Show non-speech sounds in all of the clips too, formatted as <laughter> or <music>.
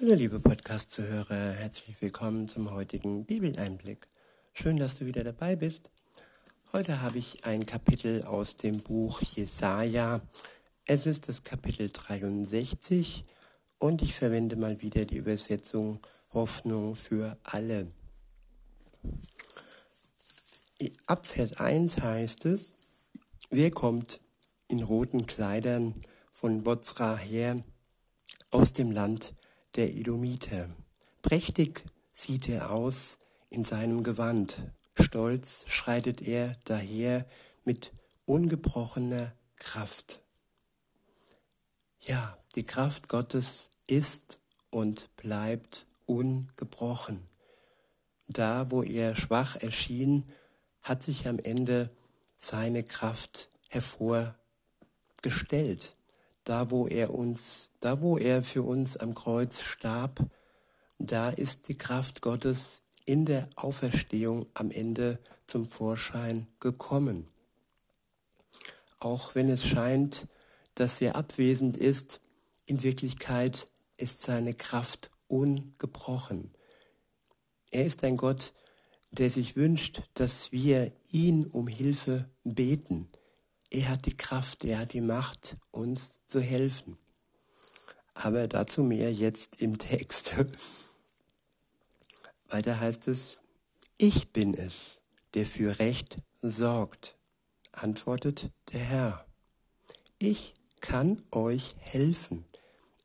Hallo liebe Podcast-Zuhörer, herzlich willkommen zum heutigen Bibeleinblick. Schön, dass du wieder dabei bist. Heute habe ich ein Kapitel aus dem Buch Jesaja. Es ist das Kapitel 63 und ich verwende mal wieder die Übersetzung Hoffnung für alle. Ab Vers 1 heißt es, wer kommt in roten Kleidern von Bozra her aus dem Land der Edomiter. Prächtig sieht er aus in seinem Gewand, stolz schreitet er daher mit ungebrochener Kraft. Ja, die Kraft Gottes ist und bleibt ungebrochen. Da, wo er schwach erschien, hat sich am Ende seine Kraft hervorgestellt da wo er uns, da wo er für uns am Kreuz starb, da ist die Kraft Gottes in der Auferstehung am Ende zum Vorschein gekommen. Auch wenn es scheint, dass er abwesend ist, in Wirklichkeit ist seine Kraft ungebrochen. Er ist ein Gott, der sich wünscht, dass wir ihn um Hilfe beten, er hat die Kraft, er hat die Macht, uns zu helfen. Aber dazu mehr jetzt im Text. <laughs> Weiter heißt es, ich bin es, der für Recht sorgt, antwortet der Herr. Ich kann euch helfen.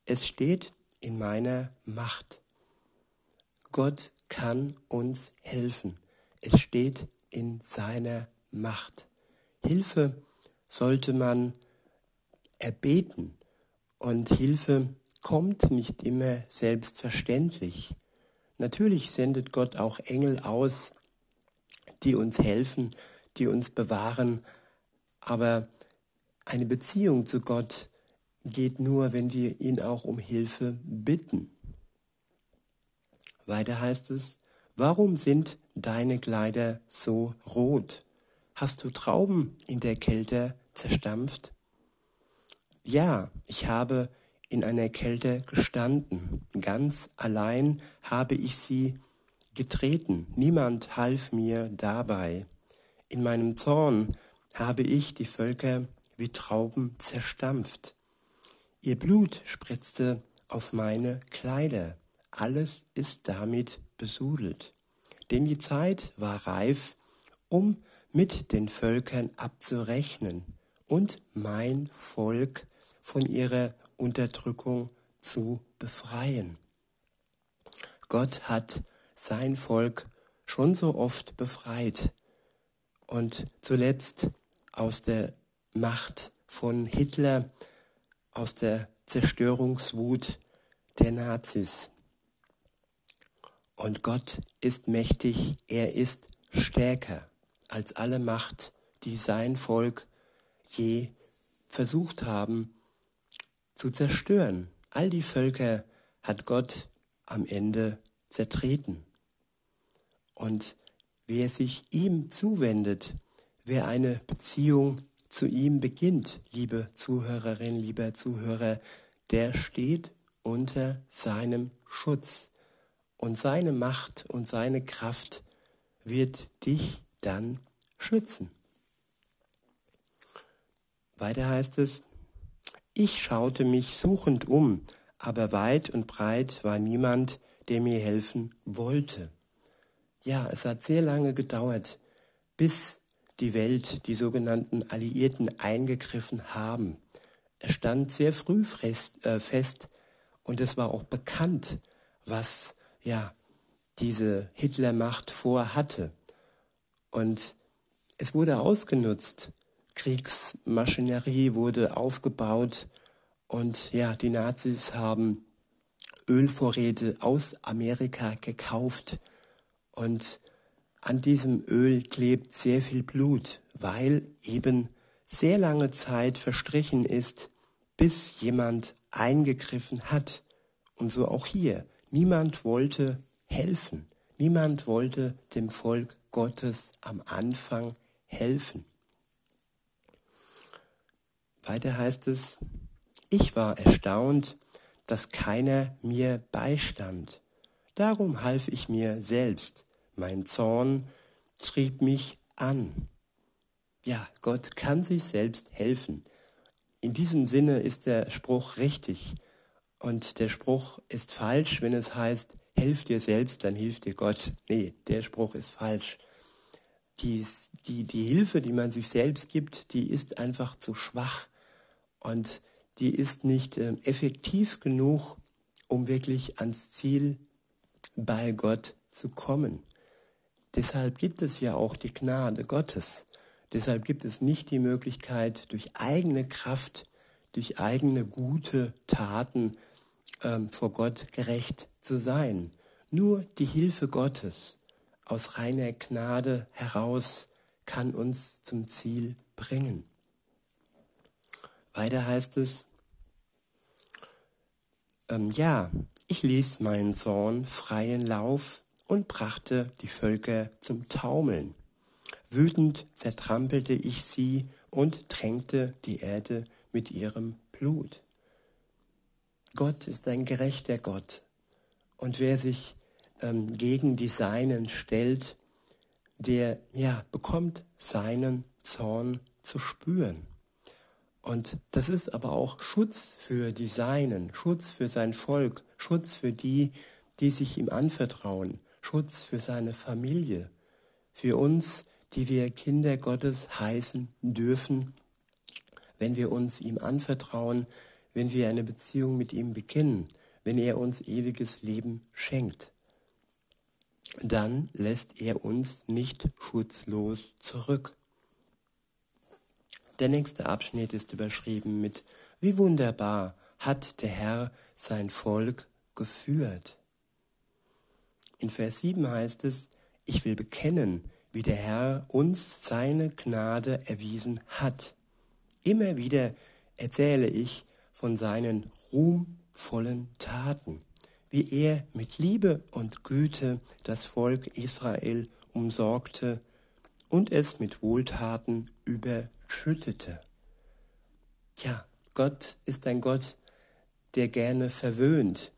Es steht in meiner Macht. Gott kann uns helfen. Es steht in seiner Macht. Hilfe sollte man erbeten. Und Hilfe kommt nicht immer selbstverständlich. Natürlich sendet Gott auch Engel aus, die uns helfen, die uns bewahren, aber eine Beziehung zu Gott geht nur, wenn wir ihn auch um Hilfe bitten. Weiter heißt es, warum sind deine Kleider so rot? Hast du Trauben in der Kälte zerstampft? Ja, ich habe in einer Kälte gestanden. Ganz allein habe ich sie getreten. Niemand half mir dabei. In meinem Zorn habe ich die Völker wie Trauben zerstampft. Ihr Blut spritzte auf meine Kleider. Alles ist damit besudelt. Denn die Zeit war reif, um mit den Völkern abzurechnen und mein Volk von ihrer Unterdrückung zu befreien. Gott hat sein Volk schon so oft befreit und zuletzt aus der Macht von Hitler, aus der Zerstörungswut der Nazis. Und Gott ist mächtig, er ist stärker als alle Macht, die sein Volk je versucht haben zu zerstören. All die Völker hat Gott am Ende zertreten. Und wer sich ihm zuwendet, wer eine Beziehung zu ihm beginnt, liebe Zuhörerin, lieber Zuhörer, der steht unter seinem Schutz. Und seine Macht und seine Kraft wird dich dann schützen. Weiter heißt es, ich schaute mich suchend um, aber weit und breit war niemand, der mir helfen wollte. Ja, es hat sehr lange gedauert, bis die Welt, die sogenannten Alliierten eingegriffen haben. Es stand sehr früh fest, äh, fest und es war auch bekannt, was ja diese Hitlermacht vorhatte. Und es wurde ausgenutzt. Kriegsmaschinerie wurde aufgebaut und ja, die Nazis haben Ölvorräte aus Amerika gekauft und an diesem Öl klebt sehr viel Blut, weil eben sehr lange Zeit verstrichen ist, bis jemand eingegriffen hat. Und so auch hier. Niemand wollte helfen. Niemand wollte dem Volk Gottes am Anfang helfen. Weiter heißt es, ich war erstaunt, dass keiner mir beistand. Darum half ich mir selbst. Mein Zorn trieb mich an. Ja, Gott kann sich selbst helfen. In diesem Sinne ist der Spruch richtig. Und der Spruch ist falsch, wenn es heißt, helf dir selbst, dann hilft dir Gott. Nee, der Spruch ist falsch. Die, die, die Hilfe, die man sich selbst gibt, die ist einfach zu schwach und die ist nicht äh, effektiv genug, um wirklich ans Ziel bei Gott zu kommen. Deshalb gibt es ja auch die Gnade Gottes. Deshalb gibt es nicht die Möglichkeit, durch eigene Kraft, durch eigene gute Taten ähm, vor Gott gerecht zu sein. Nur die Hilfe Gottes aus reiner Gnade heraus kann uns zum Ziel bringen. Weiter heißt es, ähm, ja, ich ließ meinen Zorn freien Lauf und brachte die Völker zum Taumeln. Wütend zertrampelte ich sie und tränkte die Erde mit ihrem Blut. Gott ist ein gerechter Gott. Und wer sich ähm, gegen die Seinen stellt, der ja bekommt seinen Zorn zu spüren. Und das ist aber auch Schutz für die Seinen, Schutz für sein Volk, Schutz für die, die sich ihm anvertrauen, Schutz für seine Familie, für uns, die wir Kinder Gottes heißen dürfen, wenn wir uns ihm anvertrauen, wenn wir eine Beziehung mit ihm beginnen, wenn er uns ewiges Leben schenkt. Dann lässt er uns nicht schutzlos zurück. Der nächste Abschnitt ist überschrieben mit Wie wunderbar hat der Herr sein Volk geführt. In Vers 7 heißt es, ich will bekennen, wie der Herr uns seine Gnade erwiesen hat. Immer wieder erzähle ich von seinen ruhmvollen Taten, wie er mit Liebe und Güte das Volk Israel umsorgte und es mit Wohltaten überschüttete. Tja, Gott ist ein Gott, der gerne verwöhnt,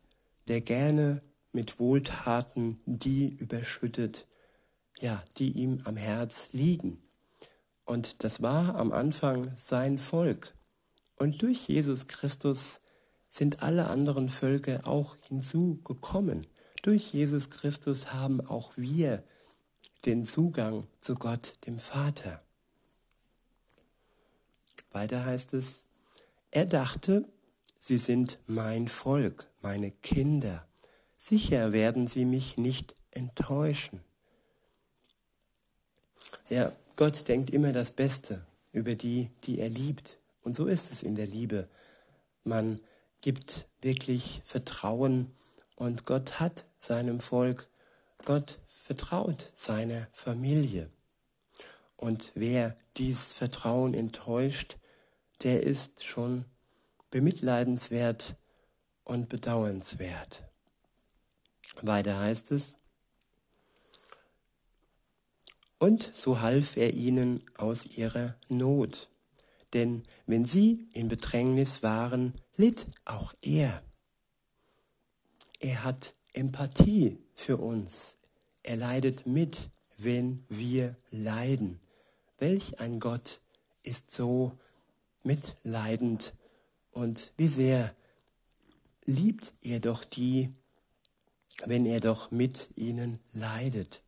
der gerne mit Wohltaten die überschüttet, ja, die ihm am Herz liegen. Und das war am Anfang sein Volk. Und durch Jesus Christus sind alle anderen Völker auch hinzugekommen. Durch Jesus Christus haben auch wir den Zugang zu Gott, dem Vater. Weiter heißt es, er dachte, sie sind mein Volk, meine Kinder. Sicher werden sie mich nicht enttäuschen. Ja, Gott denkt immer das Beste über die, die er liebt. Und so ist es in der Liebe. Man gibt wirklich Vertrauen und Gott hat seinem Volk, Gott vertraut seiner Familie. Und wer dies Vertrauen enttäuscht, der ist schon bemitleidenswert und bedauernswert. Weiter heißt es, und so half er ihnen aus ihrer Not. Denn wenn sie in Bedrängnis waren, litt auch er. Er hat Empathie für uns. Er leidet mit, wenn wir leiden. Welch ein Gott ist so mitleidend und wie sehr liebt er doch die, wenn er doch mit ihnen leidet.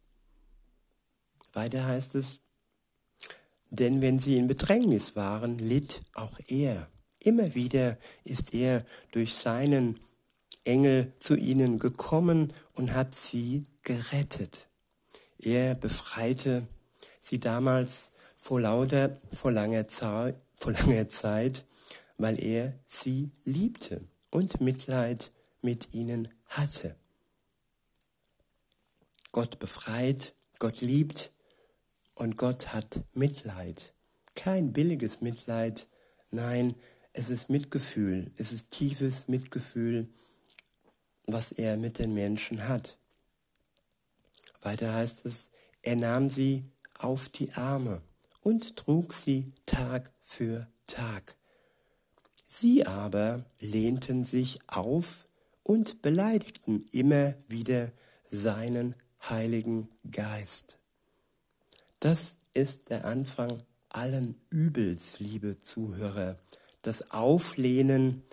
Weiter heißt es, denn wenn sie in Bedrängnis waren, litt auch er. Immer wieder ist er durch seinen Engel zu ihnen gekommen und hat sie gerettet. Er befreite sie damals vor lauter, vor langer Zeit, vor langer Zeit, weil er sie liebte und Mitleid mit ihnen hatte. Gott befreit, Gott liebt und Gott hat Mitleid. Kein billiges Mitleid, nein, es ist Mitgefühl, es ist tiefes Mitgefühl, was er mit den Menschen hat. Weiter heißt es, er nahm sie auf die Arme und trug sie Tag für Tag. Sie aber lehnten sich auf und beleidigten immer wieder seinen Heiligen Geist. Das ist der Anfang allen Übels, liebe Zuhörer, das Auflehnen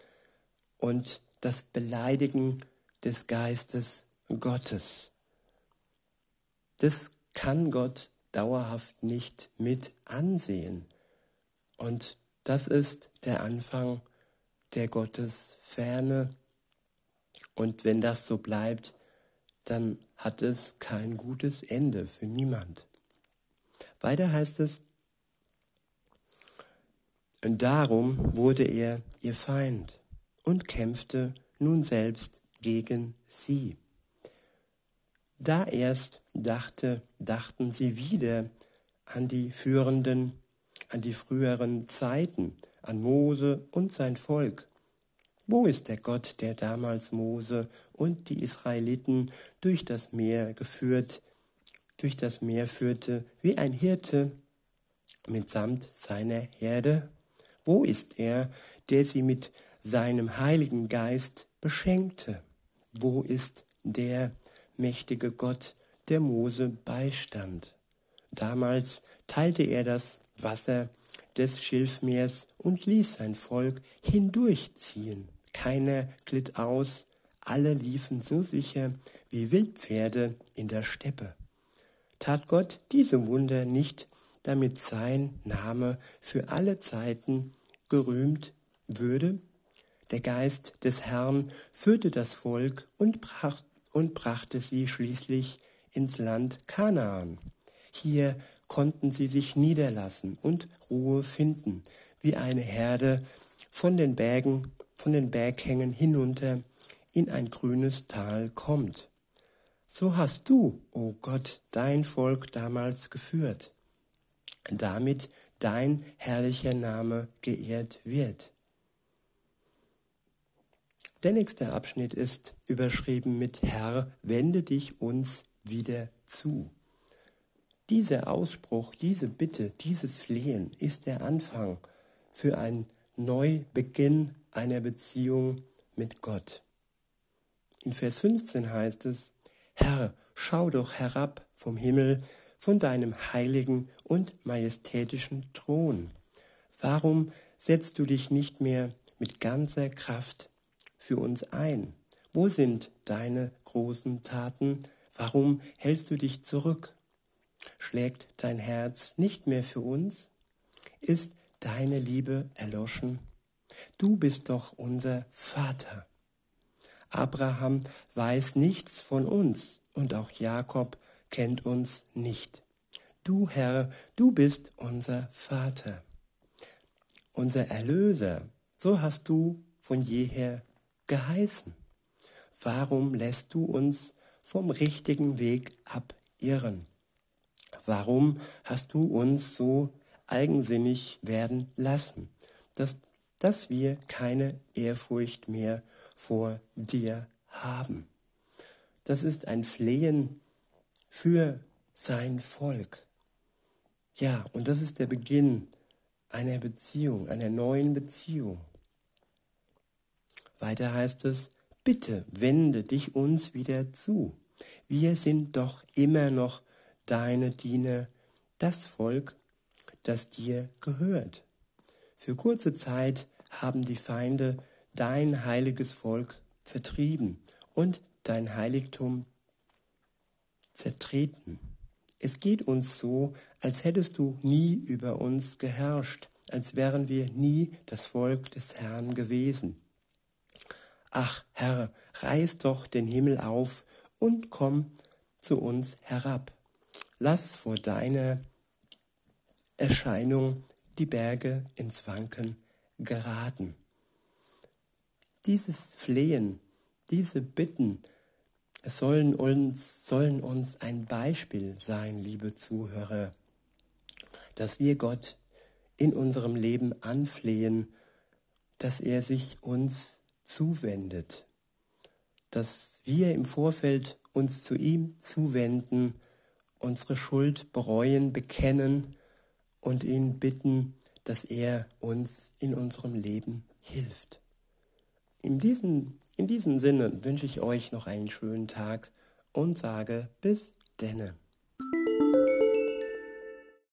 und das Beleidigen des Geistes Gottes. Das kann Gott dauerhaft nicht mit ansehen. Und das ist der Anfang der Gottesferne. Und wenn das so bleibt, dann hat es kein gutes Ende für niemand. Weiter heißt es, und darum wurde er ihr Feind und kämpfte nun selbst gegen sie. Da erst dachte, dachten sie wieder an die führenden, an die früheren Zeiten, an Mose und sein Volk. Wo ist der Gott, der damals Mose und die Israeliten durch das Meer geführt, durch das Meer führte, wie ein Hirte mitsamt seiner Herde? Wo ist er, der sie mit seinem Heiligen Geist beschenkte? Wo ist der mächtige Gott, der Mose beistand? Damals teilte er das Wasser des Schilfmeers und ließ sein Volk hindurchziehen. Keiner glitt aus, alle liefen so sicher wie Wildpferde in der Steppe. Tat Gott diese Wunder nicht, damit sein Name für alle Zeiten gerühmt würde? Der Geist des Herrn führte das Volk und, brach, und brachte sie schließlich ins Land Kanaan. Hier konnten sie sich niederlassen und Ruhe finden, wie eine Herde von den Bergen, von den Berghängen hinunter in ein grünes Tal kommt. So hast du, o oh Gott, dein Volk damals geführt, damit dein herrlicher Name geehrt wird. Der nächste Abschnitt ist überschrieben mit Herr, wende dich uns wieder zu. Dieser Ausspruch, diese Bitte, dieses Flehen ist der Anfang für einen Neubeginn einer Beziehung mit Gott. In Vers 15 heißt es, Herr, schau doch herab vom Himmel, von deinem heiligen und majestätischen Thron. Warum setzt du dich nicht mehr mit ganzer Kraft für uns ein? Wo sind deine großen Taten? Warum hältst du dich zurück? Schlägt dein Herz nicht mehr für uns? Ist deine Liebe erloschen? Du bist doch unser Vater. Abraham weiß nichts von uns und auch Jakob kennt uns nicht. Du Herr, du bist unser Vater, unser Erlöser, so hast du von jeher geheißen. Warum lässt du uns vom richtigen Weg abirren? Warum hast du uns so eigensinnig werden lassen, dass, dass wir keine Ehrfurcht mehr vor dir haben? Das ist ein Flehen für sein Volk. Ja, und das ist der Beginn einer Beziehung, einer neuen Beziehung. Weiter heißt es, bitte wende dich uns wieder zu. Wir sind doch immer noch deine Diener, das Volk, das dir gehört. Für kurze Zeit haben die Feinde dein heiliges Volk vertrieben und dein Heiligtum zertreten. Es geht uns so, als hättest du nie über uns geherrscht, als wären wir nie das Volk des Herrn gewesen. Ach Herr, reiß doch den Himmel auf und komm zu uns herab. Lass vor deiner Erscheinung die Berge ins Wanken geraten. Dieses Flehen, diese Bitten sollen uns, sollen uns ein Beispiel sein, liebe Zuhörer, dass wir Gott in unserem Leben anflehen, dass er sich uns zuwendet, dass wir im Vorfeld uns zu ihm zuwenden, unsere Schuld bereuen, bekennen und ihn bitten, dass er uns in unserem Leben hilft. In diesem, in diesem Sinne wünsche ich euch noch einen schönen Tag und sage bis denne.